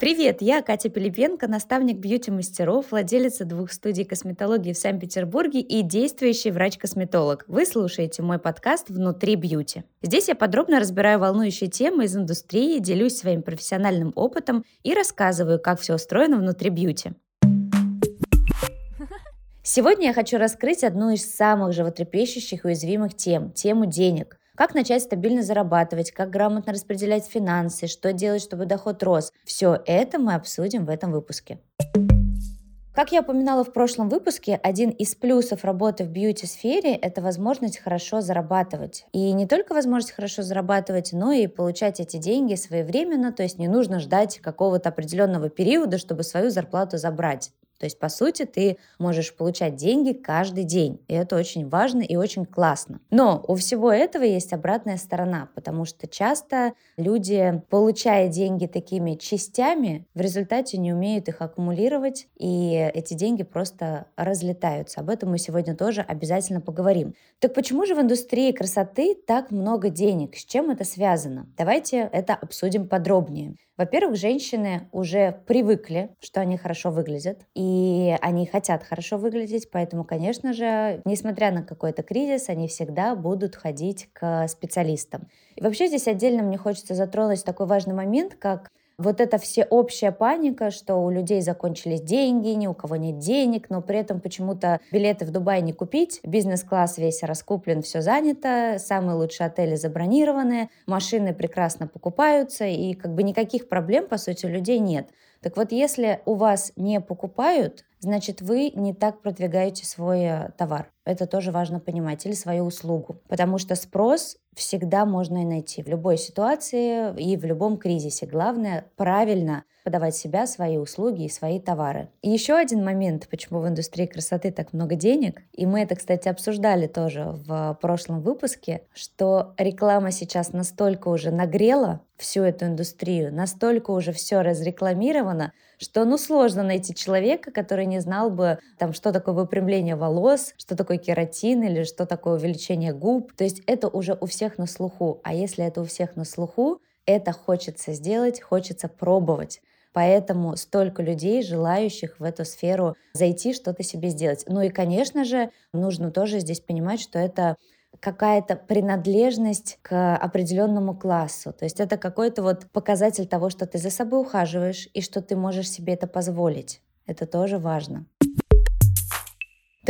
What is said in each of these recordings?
Привет, я Катя Пилипенко, наставник бьюти-мастеров, владелица двух студий косметологии в Санкт-Петербурге и действующий врач-косметолог. Вы слушаете мой подкаст «Внутри бьюти». Здесь я подробно разбираю волнующие темы из индустрии, делюсь своим профессиональным опытом и рассказываю, как все устроено внутри бьюти. Сегодня я хочу раскрыть одну из самых животрепещущих и уязвимых тем – тему денег. Как начать стабильно зарабатывать, как грамотно распределять финансы, что делать, чтобы доход рос. Все это мы обсудим в этом выпуске. Как я упоминала в прошлом выпуске, один из плюсов работы в бьюти-сфере – это возможность хорошо зарабатывать. И не только возможность хорошо зарабатывать, но и получать эти деньги своевременно, то есть не нужно ждать какого-то определенного периода, чтобы свою зарплату забрать. То есть, по сути, ты можешь получать деньги каждый день. И это очень важно и очень классно. Но у всего этого есть обратная сторона, потому что часто люди, получая деньги такими частями, в результате не умеют их аккумулировать, и эти деньги просто разлетаются. Об этом мы сегодня тоже обязательно поговорим. Так почему же в индустрии красоты так много денег? С чем это связано? Давайте это обсудим подробнее. Во-первых, женщины уже привыкли, что они хорошо выглядят, и они хотят хорошо выглядеть, поэтому, конечно же, несмотря на какой-то кризис, они всегда будут ходить к специалистам. И вообще здесь отдельно мне хочется затронуть такой важный момент, как вот эта всеобщая паника, что у людей закончились деньги, ни у кого нет денег, но при этом почему-то билеты в Дубай не купить, бизнес-класс весь раскуплен, все занято, самые лучшие отели забронированы, машины прекрасно покупаются, и как бы никаких проблем, по сути, у людей нет. Так вот, если у вас не покупают, значит, вы не так продвигаете свой э, товар. Это тоже важно понимать, или свою услугу. Потому что спрос всегда можно и найти в любой ситуации и в любом кризисе. Главное правильно подавать себя, свои услуги и свои товары. И еще один момент, почему в индустрии красоты так много денег, и мы это, кстати, обсуждали тоже в прошлом выпуске, что реклама сейчас настолько уже нагрела всю эту индустрию, настолько уже все разрекламировано, что ну сложно найти человека, который не знал бы, там, что такое выпрямление волос, что такое кератин или что такое увеличение губ. То есть это уже у всех на слуху. А если это у всех на слуху, это хочется сделать, хочется пробовать. Поэтому столько людей, желающих в эту сферу зайти, что-то себе сделать. Ну и, конечно же, нужно тоже здесь понимать, что это какая-то принадлежность к определенному классу. То есть это какой-то вот показатель того, что ты за собой ухаживаешь и что ты можешь себе это позволить. Это тоже важно.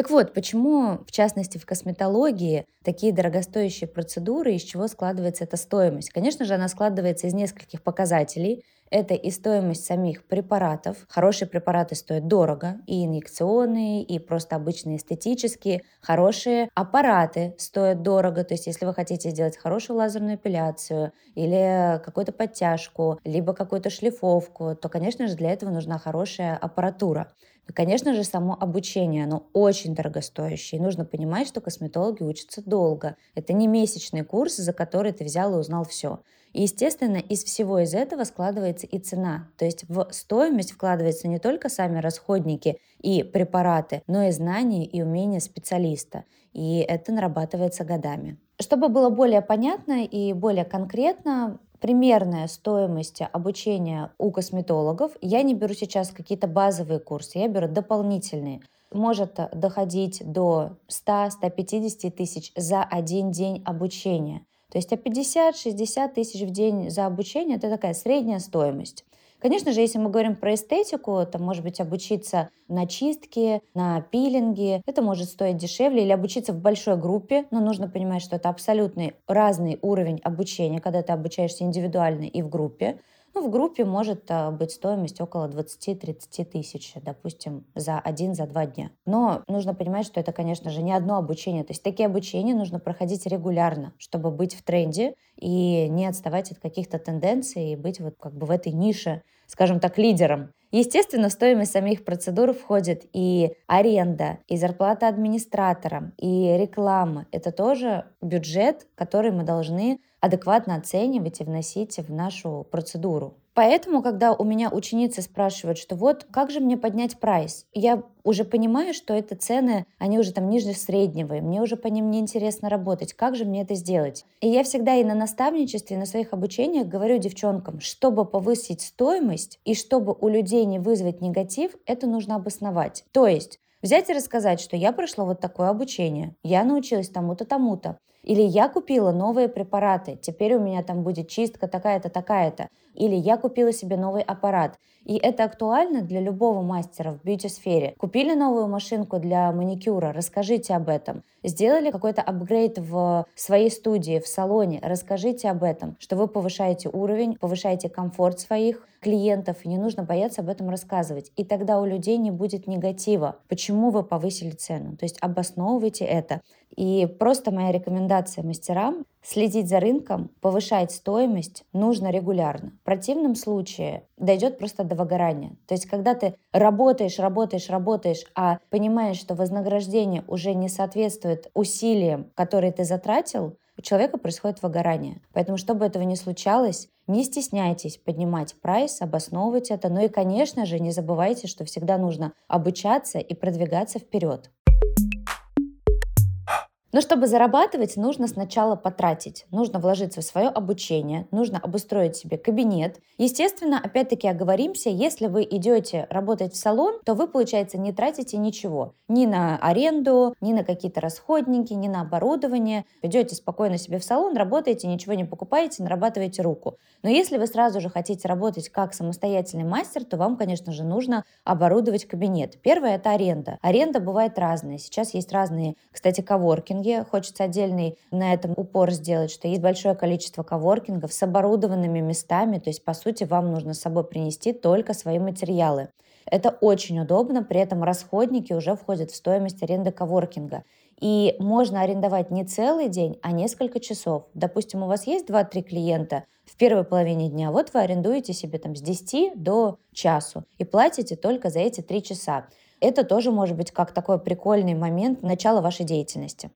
Так вот, почему, в частности, в косметологии такие дорогостоящие процедуры, из чего складывается эта стоимость? Конечно же, она складывается из нескольких показателей. Это и стоимость самих препаратов. Хорошие препараты стоят дорого, и инъекционные, и просто обычные эстетические. Хорошие аппараты стоят дорого. То есть, если вы хотите сделать хорошую лазерную эпиляцию или какую-то подтяжку, либо какую-то шлифовку, то, конечно же, для этого нужна хорошая аппаратура. И, конечно же, само обучение, оно очень дорогостоящее. И нужно понимать, что косметологи учатся долго. Это не месячный курс, за который ты взял и узнал все. И, естественно, из всего из этого складывается и цена. То есть в стоимость вкладываются не только сами расходники и препараты, но и знания и умения специалиста. И это нарабатывается годами. Чтобы было более понятно и более конкретно, примерная стоимость обучения у косметологов, я не беру сейчас какие-то базовые курсы, я беру дополнительные, может доходить до 100-150 тысяч за один день обучения. То есть 50-60 тысяч в день за обучение – это такая средняя стоимость. Конечно же, если мы говорим про эстетику, это может быть обучиться на чистке, на пилинге. Это может стоить дешевле или обучиться в большой группе, но нужно понимать, что это абсолютный разный уровень обучения, когда ты обучаешься индивидуально и в группе. Ну, в группе может а, быть стоимость около 20-30 тысяч, допустим, за один, за два дня. Но нужно понимать, что это, конечно же, не одно обучение. То есть такие обучения нужно проходить регулярно, чтобы быть в тренде и не отставать от каких-то тенденций и быть вот как бы в этой нише, скажем так, лидером. Естественно, в стоимость самих процедур входит и аренда, и зарплата администраторам, и реклама. Это тоже бюджет, который мы должны адекватно оценивать и вносить в нашу процедуру. Поэтому, когда у меня ученицы спрашивают, что вот как же мне поднять прайс, я уже понимаю, что это цены, они уже там ниже среднего, и мне уже по ним неинтересно работать. Как же мне это сделать? И я всегда и на наставничестве, и на своих обучениях говорю девчонкам, чтобы повысить стоимость и чтобы у людей не вызвать негатив, это нужно обосновать. То есть Взять и рассказать, что я прошла вот такое обучение, я научилась тому-то, тому-то. Или я купила новые препараты, теперь у меня там будет чистка такая-то, такая-то. Или я купила себе новый аппарат. И это актуально для любого мастера в бьюти-сфере. Купили новую машинку для маникюра, расскажите об этом. Сделали какой-то апгрейд в своей студии, в салоне, расскажите об этом, что вы повышаете уровень, повышаете комфорт своих клиентов, и не нужно бояться об этом рассказывать. И тогда у людей не будет негатива. Почему вы повысили цену? То есть обосновывайте это. И просто моя рекомендация мастерам следить за рынком, повышать стоимость нужно регулярно. В противном случае дойдет просто до выгорания. То есть, когда ты работаешь, работаешь, работаешь, а понимаешь, что вознаграждение уже не соответствует усилиям, которые ты затратил, у человека происходит выгорание. Поэтому, чтобы этого не случалось, не стесняйтесь поднимать прайс, обосновывать это. Ну и, конечно же, не забывайте, что всегда нужно обучаться и продвигаться вперед. Но чтобы зарабатывать, нужно сначала потратить. Нужно вложиться в свое обучение, нужно обустроить себе кабинет. Естественно, опять-таки оговоримся, если вы идете работать в салон, то вы, получается, не тратите ничего. Ни на аренду, ни на какие-то расходники, ни на оборудование. Идете спокойно себе в салон, работаете, ничего не покупаете, нарабатываете руку. Но если вы сразу же хотите работать как самостоятельный мастер, то вам, конечно же, нужно оборудовать кабинет. Первое – это аренда. Аренда бывает разная. Сейчас есть разные, кстати, коворкинги, коворкинге. Хочется отдельный на этом упор сделать, что есть большое количество коворкингов с оборудованными местами, то есть, по сути, вам нужно с собой принести только свои материалы. Это очень удобно, при этом расходники уже входят в стоимость аренды коворкинга. И можно арендовать не целый день, а несколько часов. Допустим, у вас есть 2-3 клиента в первой половине дня, вот вы арендуете себе там с 10 до часу и платите только за эти 3 часа. Это тоже может быть как такой прикольный момент начала вашей деятельности.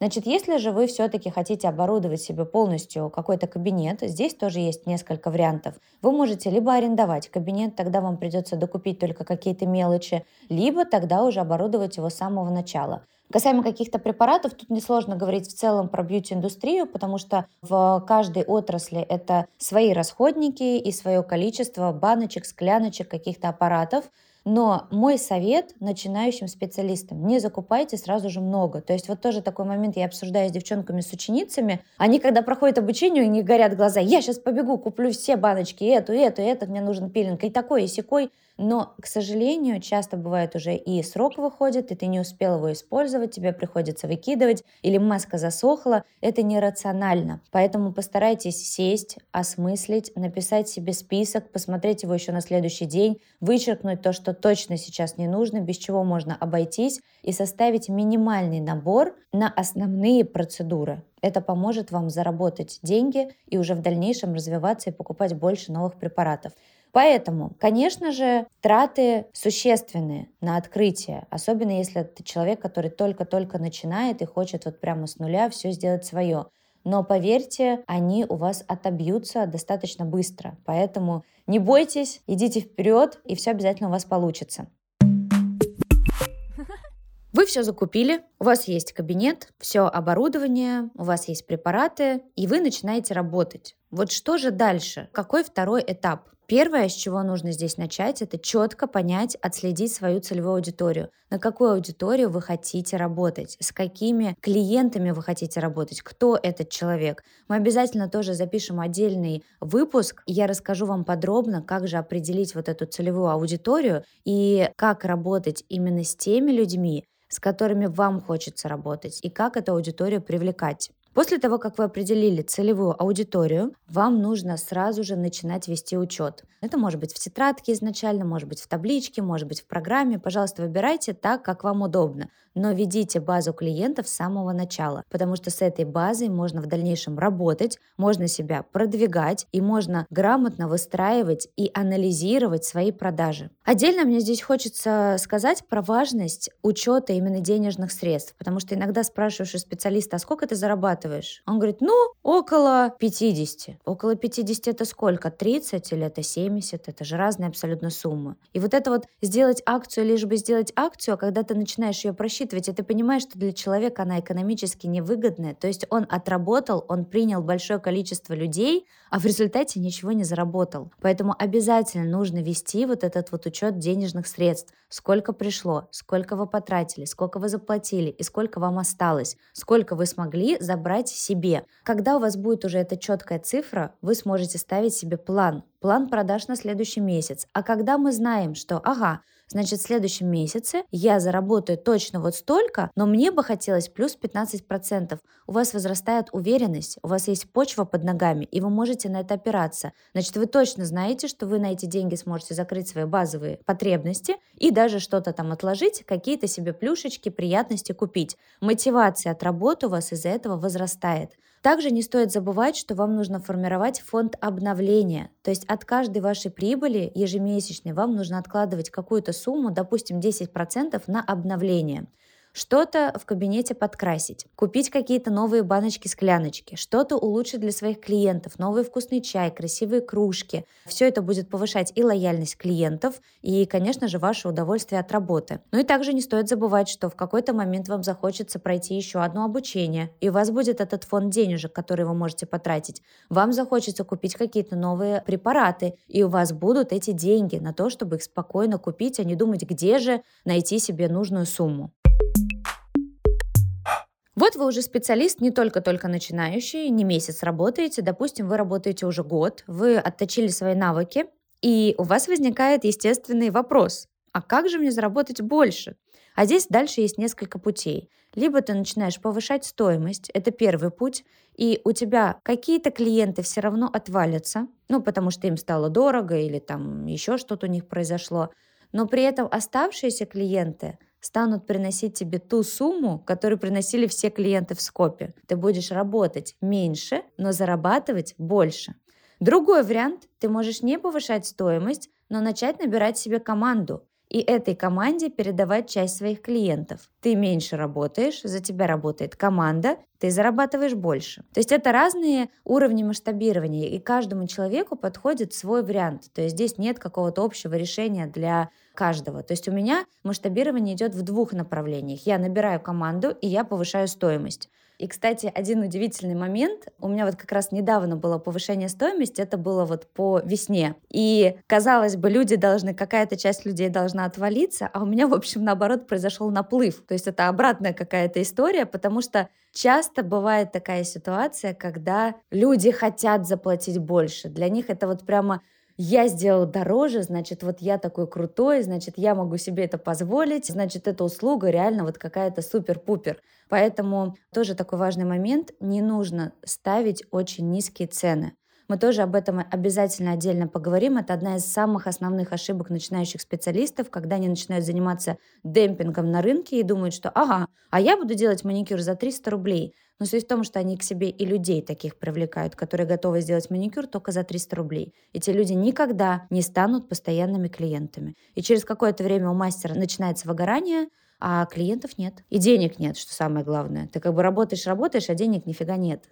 Значит, если же вы все-таки хотите оборудовать себе полностью какой-то кабинет, здесь тоже есть несколько вариантов. Вы можете либо арендовать кабинет, тогда вам придется докупить только какие-то мелочи, либо тогда уже оборудовать его с самого начала. Касаемо каких-то препаратов, тут несложно говорить в целом про бьюти-индустрию, потому что в каждой отрасли это свои расходники и свое количество баночек, скляночек, каких-то аппаратов. Но мой совет начинающим специалистам, не закупайте сразу же много. То есть вот тоже такой момент я обсуждаю с девчонками, с ученицами. Они, когда проходят обучение, у них горят глаза. Я сейчас побегу, куплю все баночки, эту, эту, этот, мне нужен пилинг, и такой, и секой. Но, к сожалению, часто бывает уже и срок выходит, и ты не успел его использовать, тебе приходится выкидывать, или маска засохла. Это нерационально. Поэтому постарайтесь сесть, осмыслить, написать себе список, посмотреть его еще на следующий день, вычеркнуть то, что точно сейчас не нужно, без чего можно обойтись, и составить минимальный набор на основные процедуры. Это поможет вам заработать деньги и уже в дальнейшем развиваться и покупать больше новых препаратов. Поэтому, конечно же, траты существенные на открытие, особенно если ты человек, который только-только начинает и хочет вот прямо с нуля все сделать свое. Но поверьте, они у вас отобьются достаточно быстро. Поэтому не бойтесь, идите вперед, и все обязательно у вас получится. Все закупили, у вас есть кабинет, все оборудование, у вас есть препараты, и вы начинаете работать. Вот что же дальше? Какой второй этап? Первое, с чего нужно здесь начать, это четко понять, отследить свою целевую аудиторию. На какую аудиторию вы хотите работать, с какими клиентами вы хотите работать, кто этот человек. Мы обязательно тоже запишем отдельный выпуск, и я расскажу вам подробно, как же определить вот эту целевую аудиторию и как работать именно с теми людьми, с которыми вам хочется работать, и как эту аудиторию привлекать. После того, как вы определили целевую аудиторию, вам нужно сразу же начинать вести учет. Это может быть в тетрадке изначально, может быть в табличке, может быть в программе. Пожалуйста, выбирайте так, как вам удобно. Но ведите базу клиентов с самого начала, потому что с этой базой можно в дальнейшем работать, можно себя продвигать и можно грамотно выстраивать и анализировать свои продажи. Отдельно мне здесь хочется сказать про важность учета именно денежных средств, потому что иногда спрашиваешь у специалиста, а сколько ты зарабатываешь? Зарабатываешь? Он говорит, ну, около 50. Около 50 это сколько? 30 или это 70? Это же разные абсолютно суммы. И вот это вот сделать акцию, лишь бы сделать акцию, а когда ты начинаешь ее просчитывать, и ты понимаешь, что для человека она экономически невыгодная, то есть он отработал, он принял большое количество людей, а в результате ничего не заработал. Поэтому обязательно нужно вести вот этот вот учет денежных средств. Сколько пришло, сколько вы потратили, сколько вы заплатили и сколько вам осталось, сколько вы смогли забрать себе. Когда у вас будет уже эта четкая цифра, вы сможете ставить себе план, план продаж на следующий месяц. А когда мы знаем, что, ага, Значит, в следующем месяце я заработаю точно вот столько, но мне бы хотелось плюс 15%. У вас возрастает уверенность, у вас есть почва под ногами, и вы можете на это опираться. Значит, вы точно знаете, что вы на эти деньги сможете закрыть свои базовые потребности и даже что-то там отложить, какие-то себе плюшечки, приятности купить. Мотивация от работы у вас из-за этого возрастает. Также не стоит забывать, что вам нужно формировать фонд обновления. То есть от каждой вашей прибыли ежемесячной вам нужно откладывать какую-то сумму, допустим, 10% на обновление что-то в кабинете подкрасить, купить какие-то новые баночки-скляночки, что-то улучшить для своих клиентов, новый вкусный чай, красивые кружки. Все это будет повышать и лояльность клиентов, и, конечно же, ваше удовольствие от работы. Ну и также не стоит забывать, что в какой-то момент вам захочется пройти еще одно обучение, и у вас будет этот фонд денежек, который вы можете потратить. Вам захочется купить какие-то новые препараты, и у вас будут эти деньги на то, чтобы их спокойно купить, а не думать, где же найти себе нужную сумму. Вот вы уже специалист, не только-только начинающий, не месяц работаете, допустим, вы работаете уже год, вы отточили свои навыки, и у вас возникает естественный вопрос, а как же мне заработать больше? А здесь дальше есть несколько путей. Либо ты начинаешь повышать стоимость, это первый путь, и у тебя какие-то клиенты все равно отвалятся, ну, потому что им стало дорого или там еще что-то у них произошло, но при этом оставшиеся клиенты – станут приносить тебе ту сумму, которую приносили все клиенты в скопе. Ты будешь работать меньше, но зарабатывать больше. Другой вариант, ты можешь не повышать стоимость, но начать набирать себе команду и этой команде передавать часть своих клиентов. Ты меньше работаешь, за тебя работает команда, ты зарабатываешь больше. То есть это разные уровни масштабирования, и каждому человеку подходит свой вариант. То есть здесь нет какого-то общего решения для каждого. То есть у меня масштабирование идет в двух направлениях. Я набираю команду, и я повышаю стоимость. И, кстати, один удивительный момент. У меня вот как раз недавно было повышение стоимости, это было вот по весне. И, казалось бы, люди должны, какая-то часть людей должна отвалиться, а у меня, в общем, наоборот, произошел наплыв. То есть это обратная какая-то история, потому что часто бывает такая ситуация, когда люди хотят заплатить больше. Для них это вот прямо я сделал дороже, значит, вот я такой крутой, значит, я могу себе это позволить, значит, эта услуга реально вот какая-то супер-пупер. Поэтому тоже такой важный момент, не нужно ставить очень низкие цены. Мы тоже об этом обязательно отдельно поговорим. Это одна из самых основных ошибок начинающих специалистов, когда они начинают заниматься демпингом на рынке и думают, что ага, а я буду делать маникюр за 300 рублей. Но суть в том, что они к себе и людей таких привлекают, которые готовы сделать маникюр только за 300 рублей. Эти люди никогда не станут постоянными клиентами. И через какое-то время у мастера начинается выгорание, а клиентов нет. И денег нет, что самое главное. Ты как бы работаешь, работаешь, а денег нифига нет.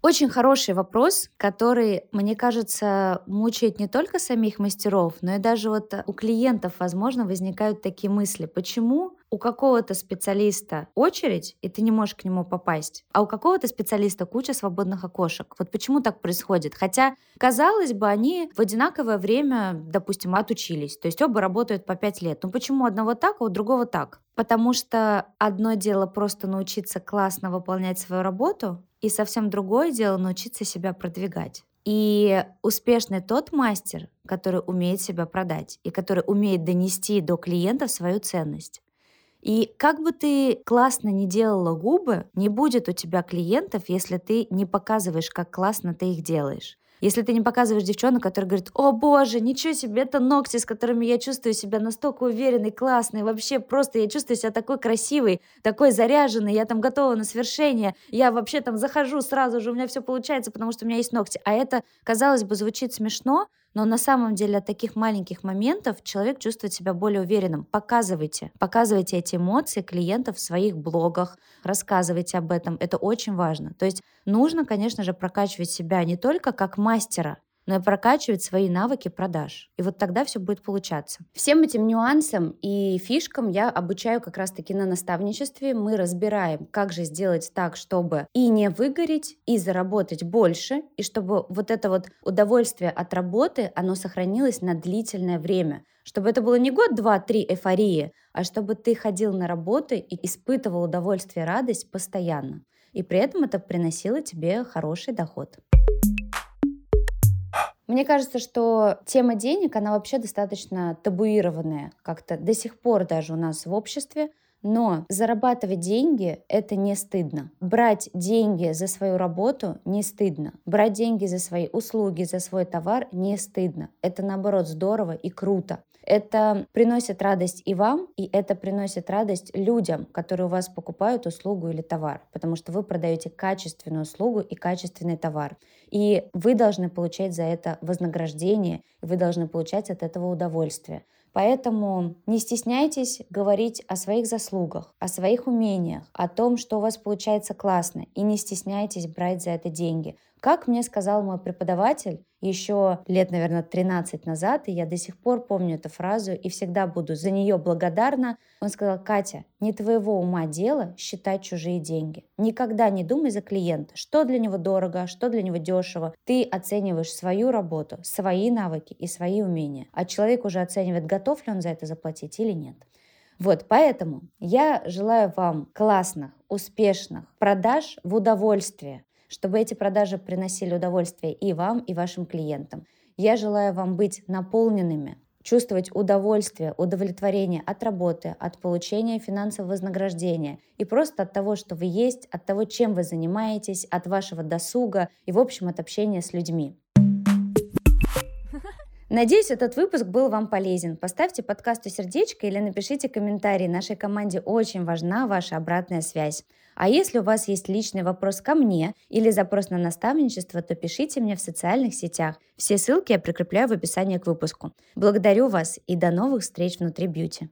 Очень хороший вопрос, который, мне кажется, мучает не только самих мастеров, но и даже вот у клиентов, возможно, возникают такие мысли. Почему у какого-то специалиста очередь, и ты не можешь к нему попасть, а у какого-то специалиста куча свободных окошек. Вот почему так происходит? Хотя, казалось бы, они в одинаковое время, допустим, отучились, то есть оба работают по 5 лет. Но почему одного так, а у другого так? Потому что одно дело просто научиться классно выполнять свою работу, и совсем другое дело научиться себя продвигать. И успешный тот мастер, который умеет себя продать и который умеет донести до клиента свою ценность. И как бы ты классно не делала губы, не будет у тебя клиентов, если ты не показываешь, как классно ты их делаешь. Если ты не показываешь девчонок, которые говорят, о боже, ничего себе, это ногти, с которыми я чувствую себя настолько уверенной, классной, вообще просто я чувствую себя такой красивой, такой заряженной, я там готова на свершение, я вообще там захожу сразу же, у меня все получается, потому что у меня есть ногти. А это, казалось бы, звучит смешно, Но на самом деле от таких маленьких моментов человек чувствует себя более уверенным. Показывайте. Показывайте эти эмоции клиентов в своих блогах. Рассказывайте об этом. Это очень важно. То есть нужно, конечно же, прокачивать себя не только как мастера, но прокачивать свои навыки продаж. И вот тогда все будет получаться. Всем этим нюансам и фишкам я обучаю как раз-таки на наставничестве. Мы разбираем, как же сделать так, чтобы и не выгореть, и заработать больше, и чтобы вот это вот удовольствие от работы, оно сохранилось на длительное время. Чтобы это было не год, два, три эйфории, а чтобы ты ходил на работу и испытывал удовольствие, радость постоянно. И при этом это приносило тебе хороший доход. Мне кажется, что тема денег, она вообще достаточно табуированная как-то до сих пор даже у нас в обществе. Но зарабатывать деньги — это не стыдно. Брать деньги за свою работу не стыдно. Брать деньги за свои услуги, за свой товар не стыдно. Это наоборот здорово и круто. Это приносит радость и вам, и это приносит радость людям, которые у вас покупают услугу или товар, потому что вы продаете качественную услугу и качественный товар. И вы должны получать за это вознаграждение, и вы должны получать от этого удовольствие. Поэтому не стесняйтесь говорить о своих заслугах, о своих умениях, о том, что у вас получается классно, и не стесняйтесь брать за это деньги. Как мне сказал мой преподаватель еще лет, наверное, 13 назад, и я до сих пор помню эту фразу и всегда буду за нее благодарна, он сказал, Катя, не твоего ума дело считать чужие деньги. Никогда не думай за клиента, что для него дорого, что для него дешево. Ты оцениваешь свою работу, свои навыки и свои умения, а человек уже оценивает, готов ли он за это заплатить или нет. Вот, поэтому я желаю вам классных, успешных продаж в удовольствие, чтобы эти продажи приносили удовольствие и вам, и вашим клиентам. Я желаю вам быть наполненными, чувствовать удовольствие, удовлетворение от работы, от получения финансового вознаграждения и просто от того, что вы есть, от того, чем вы занимаетесь, от вашего досуга и, в общем, от общения с людьми. Надеюсь, этот выпуск был вам полезен. Поставьте подкасту сердечко или напишите комментарий. Нашей команде очень важна ваша обратная связь. А если у вас есть личный вопрос ко мне или запрос на наставничество, то пишите мне в социальных сетях. Все ссылки я прикрепляю в описании к выпуску. Благодарю вас и до новых встреч внутри бьюти.